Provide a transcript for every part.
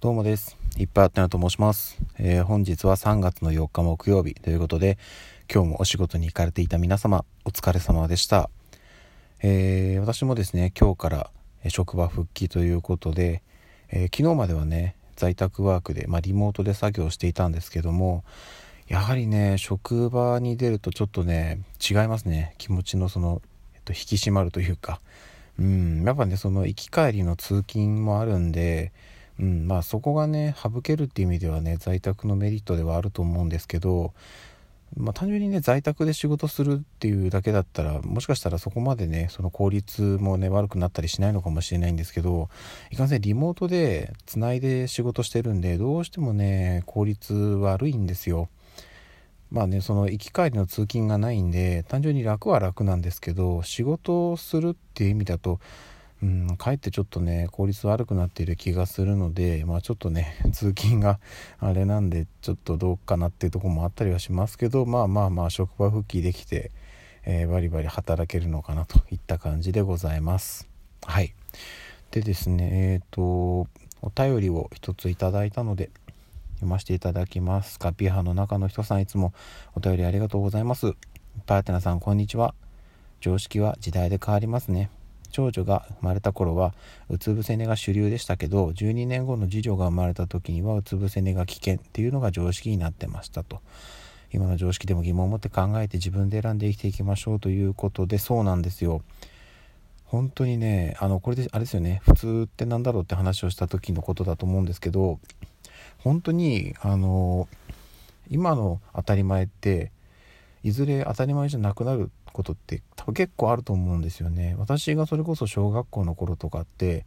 どうもです。いっぱいあったなと申します、えー、本日は3月の4日木曜日ということで、今日もお仕事に行かれていた皆様、お疲れ様でした。えー、私もですね、今日から職場復帰ということで、えー、昨日まではね、在宅ワークで、まあ、リモートで作業していたんですけども、やはりね、職場に出るとちょっとね、違いますね。気持ちのその、えっと、引き締まるというか、うん、やっぱね、その行き帰りの通勤もあるんで、うん、まあそこがね省けるっていう意味ではね在宅のメリットではあると思うんですけど、まあ、単純にね在宅で仕事するっていうだけだったらもしかしたらそこまでねその効率もね悪くなったりしないのかもしれないんですけどいかんせんリモートでつないで仕事してるんでどうしてもね効率悪いんですよ。まあねその行き帰りの通勤がないんで単純に楽は楽なんですけど仕事をするっていう意味だとうん、かえってちょっとね効率悪くなっている気がするのでまあちょっとね 通勤があれなんでちょっとどうかなっていうとこもあったりはしますけどまあまあまあ職場復帰できて、えー、バリバリ働けるのかなといった感じでございます。はい。でですねえっ、ー、とお便りを一ついただいたので読ませていただきます。カピーハの中の人さんいつもお便りありがとうございます。パーテナさんこんにちは。常識は時代で変わりますね。長女が生まれた頃はうつ伏せ寝が主流でしたけど12年後の次女が生まれた時にはうつ伏せ寝が危険っていうのが常識になってましたと。今の常識でも疑問を持って考えて自分で選んで生きていきましょうということでそうなんですよ。本当にねあのこれであれですよね。普通って何だろうって話をした時のことだと思うんですけど本当にあの今の当たり前っていずれ当たり前じゃなくなることって多分結構あると思うんですよね。私がそれこそ小学校の頃とかって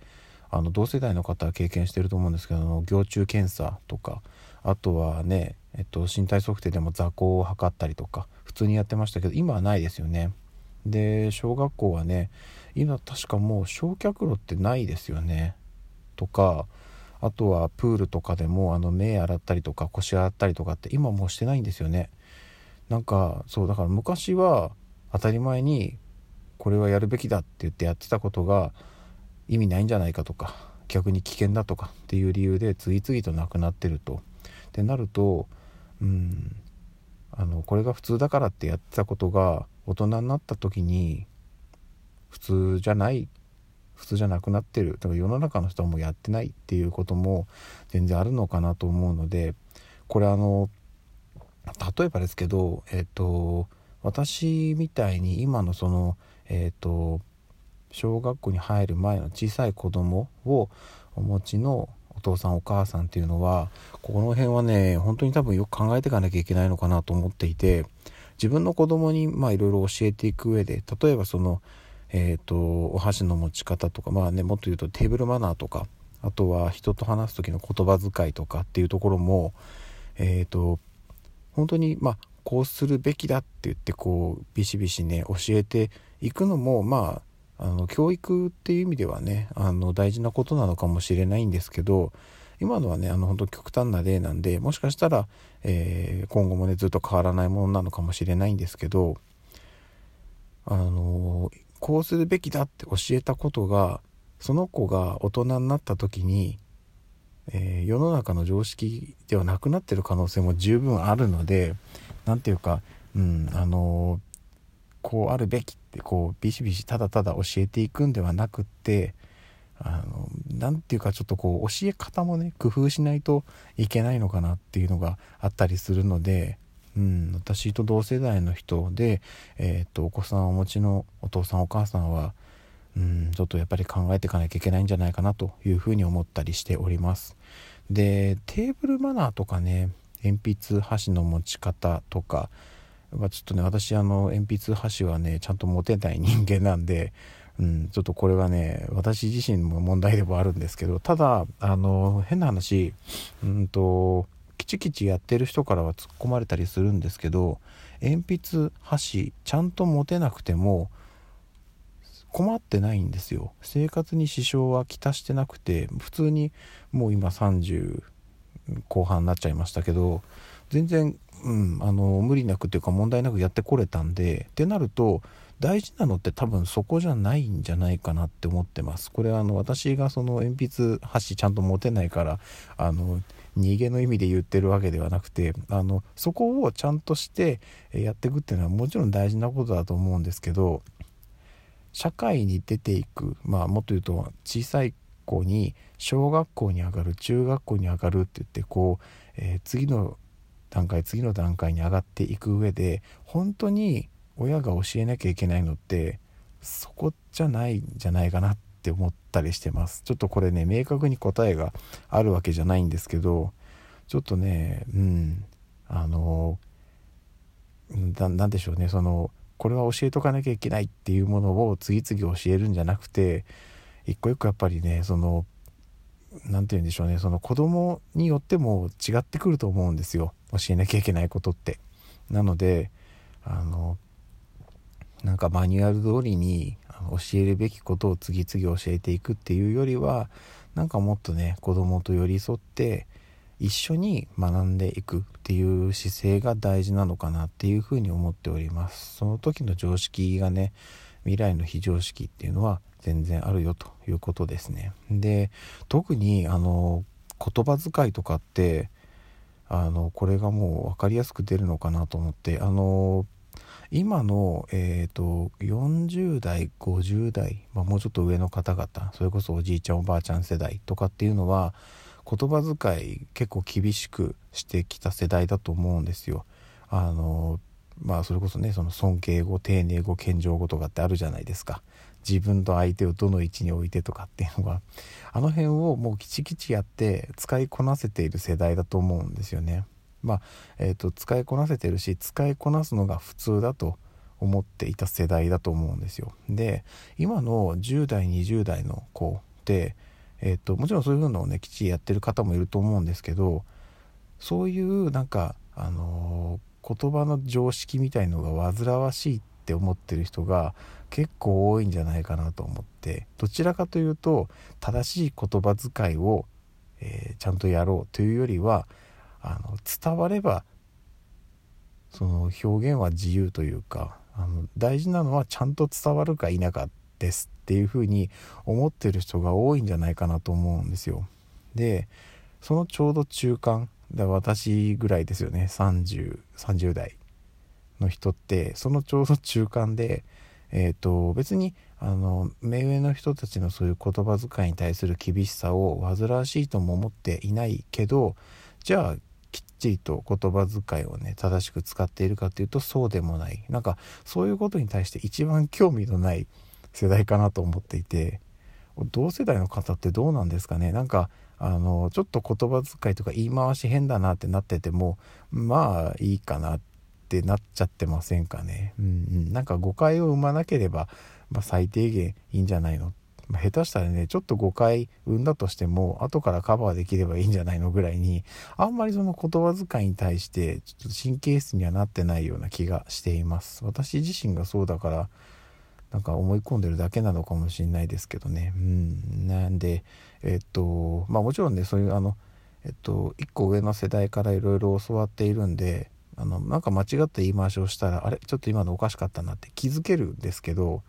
あの同世代の方は経験してると思うんですけど行中検査とかあとはね、えっと、身体測定でも座高を測ったりとか普通にやってましたけど今はないですよね。で小学校はね今確かもう焼却炉ってないですよね。とかあとはプールとかでもあの目洗ったりとか腰洗ったりとかって今もうしてないんですよね。なんかそうだから昔は当たり前にこれはやるべきだって言ってやってたことが意味ないんじゃないかとか逆に危険だとかっていう理由で次々となくなってると。ってなるとうんあのこれが普通だからってやってたことが大人になった時に普通じゃない普通じゃなくなってるだから世の中の人はもうやってないっていうことも全然あるのかなと思うのでこれあの例えばですけどえっ、と私みたいに今のそのえっ、と小学校に入る前の小さい子供をお持ちのお父さんお母さんっていうのはこの辺はね本当に多分よく考えていかなきゃいけないのかなと思っていて自分の子供にまあいろいろ教えていく上で例えばそのえっ、とお箸の持ち方とかまあねもっと言うとテーブルマナーとかあとは人と話す時の言葉遣いとかっていうところもえっ、と本当にまあこうするべきだって言ってこうビシビシね教えていくのもまああの教育っていう意味ではねあの大事なことなのかもしれないんですけど今のはねあの本当極端な例なんでもしかしたら、えー、今後もねずっと変わらないものなのかもしれないんですけどあのこうするべきだって教えたことがその子が大人になった時にえー、世の中の常識ではなくなってる可能性も十分あるので何て言うか、うんあの、こうあるべきってこうビシビシただただ教えていくんではなくってあの何て言うかちょっとこう教え方もね工夫しないといけないのかなっていうのがあったりするので、うん、私と同世代の人で、えー、っとお子さんをお持ちのお父さんお母さんはうんちょっとやっぱり考えていかなきゃいけないんじゃないかなというふうに思ったりしております。でテーブルマナーとかね鉛筆箸の持ち方とかちょっとね私あの鉛筆箸はねちゃんと持てない人間なんで、うん、ちょっとこれはね私自身も問題でもあるんですけどただあの変な話うんとキチキチやってる人からは突っ込まれたりするんですけど鉛筆箸ちゃんと持てなくても困ってないんですよ。生活に支障はきたしてなくて普通にもう今30後半になっちゃいましたけど全然、うん、あの無理なくっていうか問題なくやってこれたんでってなると大事なのって多分そこじゃないんじゃないかなって思ってます。これはあの私がその鉛筆箸ちゃんと持てないからあの逃げの意味で言ってるわけではなくてあのそこをちゃんとしてやっていくっていうのはもちろん大事なことだと思うんですけど社会に出ていくまあもっと言うと小さい子に小学校に上がる中学校に上がるって言ってこう、えー、次の段階次の段階に上がっていく上で本当に親が教えなきゃいけないのってそこじゃないんじゃないかなって思ったりしてます。ちょっとこれね明確に答えがあるわけじゃないんですけどちょっとねうんあの何でしょうねそのこれは教えとかなきゃいけないっていうものを次々教えるんじゃなくて一個一個やっぱりねその何て言うんでしょうねその子供によっても違ってくると思うんですよ教えなきゃいけないことって。なのであのなんかマニュアル通りに教えるべきことを次々教えていくっていうよりはなんかもっとね子供と寄り添って一緒に学んでいくっていう姿勢が大事なのかなっていうふうに思っておりますその時の常識がね未来の非常識っていうのは全然あるよということですねで特にあの言葉遣いとかってあのこれがもう分かりやすく出るのかなと思ってあの今の、えーと、40代50代、まあ、もうちょっと上の方々それこそおじいちゃんおばあちゃん世代とかっていうのは言葉遣い結構厳しくしてきた世代だと思うんですよ。あのまあそれこそねその尊敬語丁寧語謙譲語とかってあるじゃないですか自分と相手をどの位置に置いてとかっていうのがあの辺をもうきちきちやって使いこなせている世代だと思うんですよね。まあ、えーと、使いこなせてるし使いこなすのが普通だと思っていた世代だと思うんですよ。で今の10代20代の子って、えーと、もちろんそういうのをねきっちりやってる方もいると思うんですけどそういうなんか、あのー、言葉の常識みたいのが煩わしいって思ってる人が結構多いんじゃないかなと思ってどちらかというと正しい言葉遣いを、えー、ちゃんとやろうというよりはあの伝わればその表現は自由というかあの大事なのはちゃんと伝わるか否かですっていうふうに思ってる人が多いんじゃないかなと思うんですよ。でそのちょうど中間だ私ぐらいですよね。3030 30代の人ってそのちょうど中間で、えーと、別にあの目上の人たちのそういう言葉遣いに対する厳しさを煩わしいとも思っていないけどじゃあきっちりと言葉遣いをね正しく使っているかっていうとそうでもない。なんかそういうことに対して一番興味のない世代かなと思っていて同世代の方ってどうなんですかね。なんかあのちょっと言葉遣いとか言い回し変だなってなっててもまあいいかなってなっちゃってませんかね。うんうん。なんか誤解を生まなければ、まあ、最低限いいんじゃないの。ま、下手したらねちょっと誤解生んだとしても後からカバーできればいいんじゃないのぐらいにあんまりその言葉遣いに対してちょっと神経質にはなってないような気がしています。私自身がそうだからなんか思い込んでるだけなのかもしれないですけどね。うん。なんでえっとまあもちろんねそういうあのえっと1個上の世代からいろいろ教わっているんであのなんか間違った言い回しをしたらあれちょっと今のおかしかったなって気づけるんですけど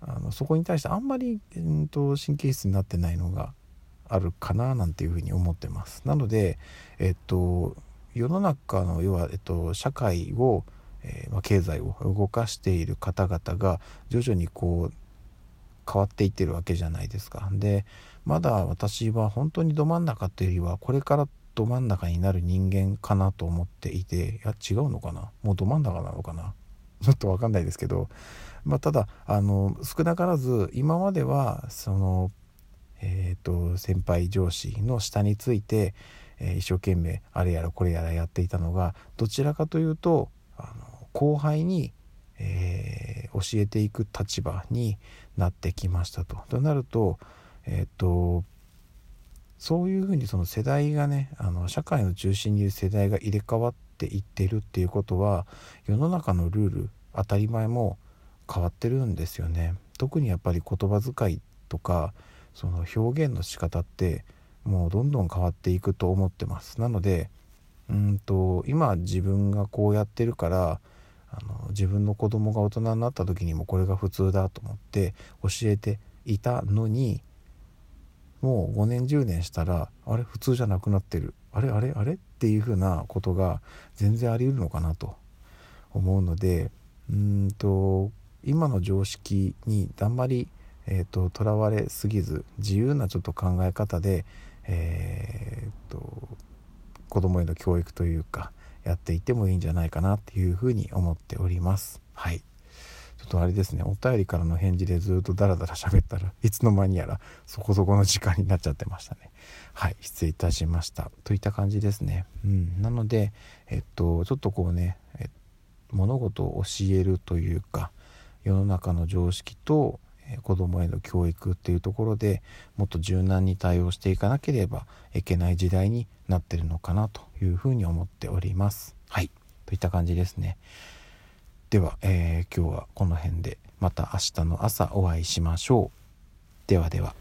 あのそこに対してあんまり、えーと、神経質になってないのがあるかななんていうふうに思ってます。なので、えっと、世の中の要は、えっと、社会を、えー、ま、経済を動かしている方々が徐々にこう変わっていってるわけじゃないですか。でまだ私は本当にど真ん中というよりはこれからど真ん中になる人間かなと思っていていや違うのかな？もうど真ん中なのかな？ちょっと分かんないですけど。まあ、ただあの少なからず今まではその、えーと、先輩上司の下について、えー、一生懸命あれやらこれやらやっていたのがどちらかというとあの後輩に、えー、教えていく立場になってきましたと。となると,、えーと、そういうふうにその世代がねあの社会の中心にいる世代が入れ替わっていってるっていうことは世の中のルール当たり前も変わってるんですよね特にやっぱり言葉遣いとかその表現の仕方ってもうどんどん変わっていくと思ってますなのでうんと今自分がこうやってるからあの自分の子供が大人になった時にもこれが普通だと思って教えていたのにもう5年10年したらあれ普通じゃなくなってる。あれあれあれ？っていうふうなことが全然あり得るのかなと思うのでうんと今の常識にあんまりえーと、らわれすぎず自由なちょっと考え方で、えーと、子供への教育というかやっていってもいいんじゃないかなっていうふうに思っております。はい。ちょっとあれですね。お便りからの返事でずっとダラダラ喋ったらいつの間にやらそこそこの時間になっちゃってましたね。はい。失礼いたしました。といった感じですね。うん。なのでえっとちょっとこうねえ物事を教えるというか世の中の常識と子供への教育っていうところでもっと柔軟に対応していかなければいけない時代になってるのかなというふうに思っております。はいといった感じですね。では、えー、今日はこの辺でまた明日の朝お会いしましょう。ではでは。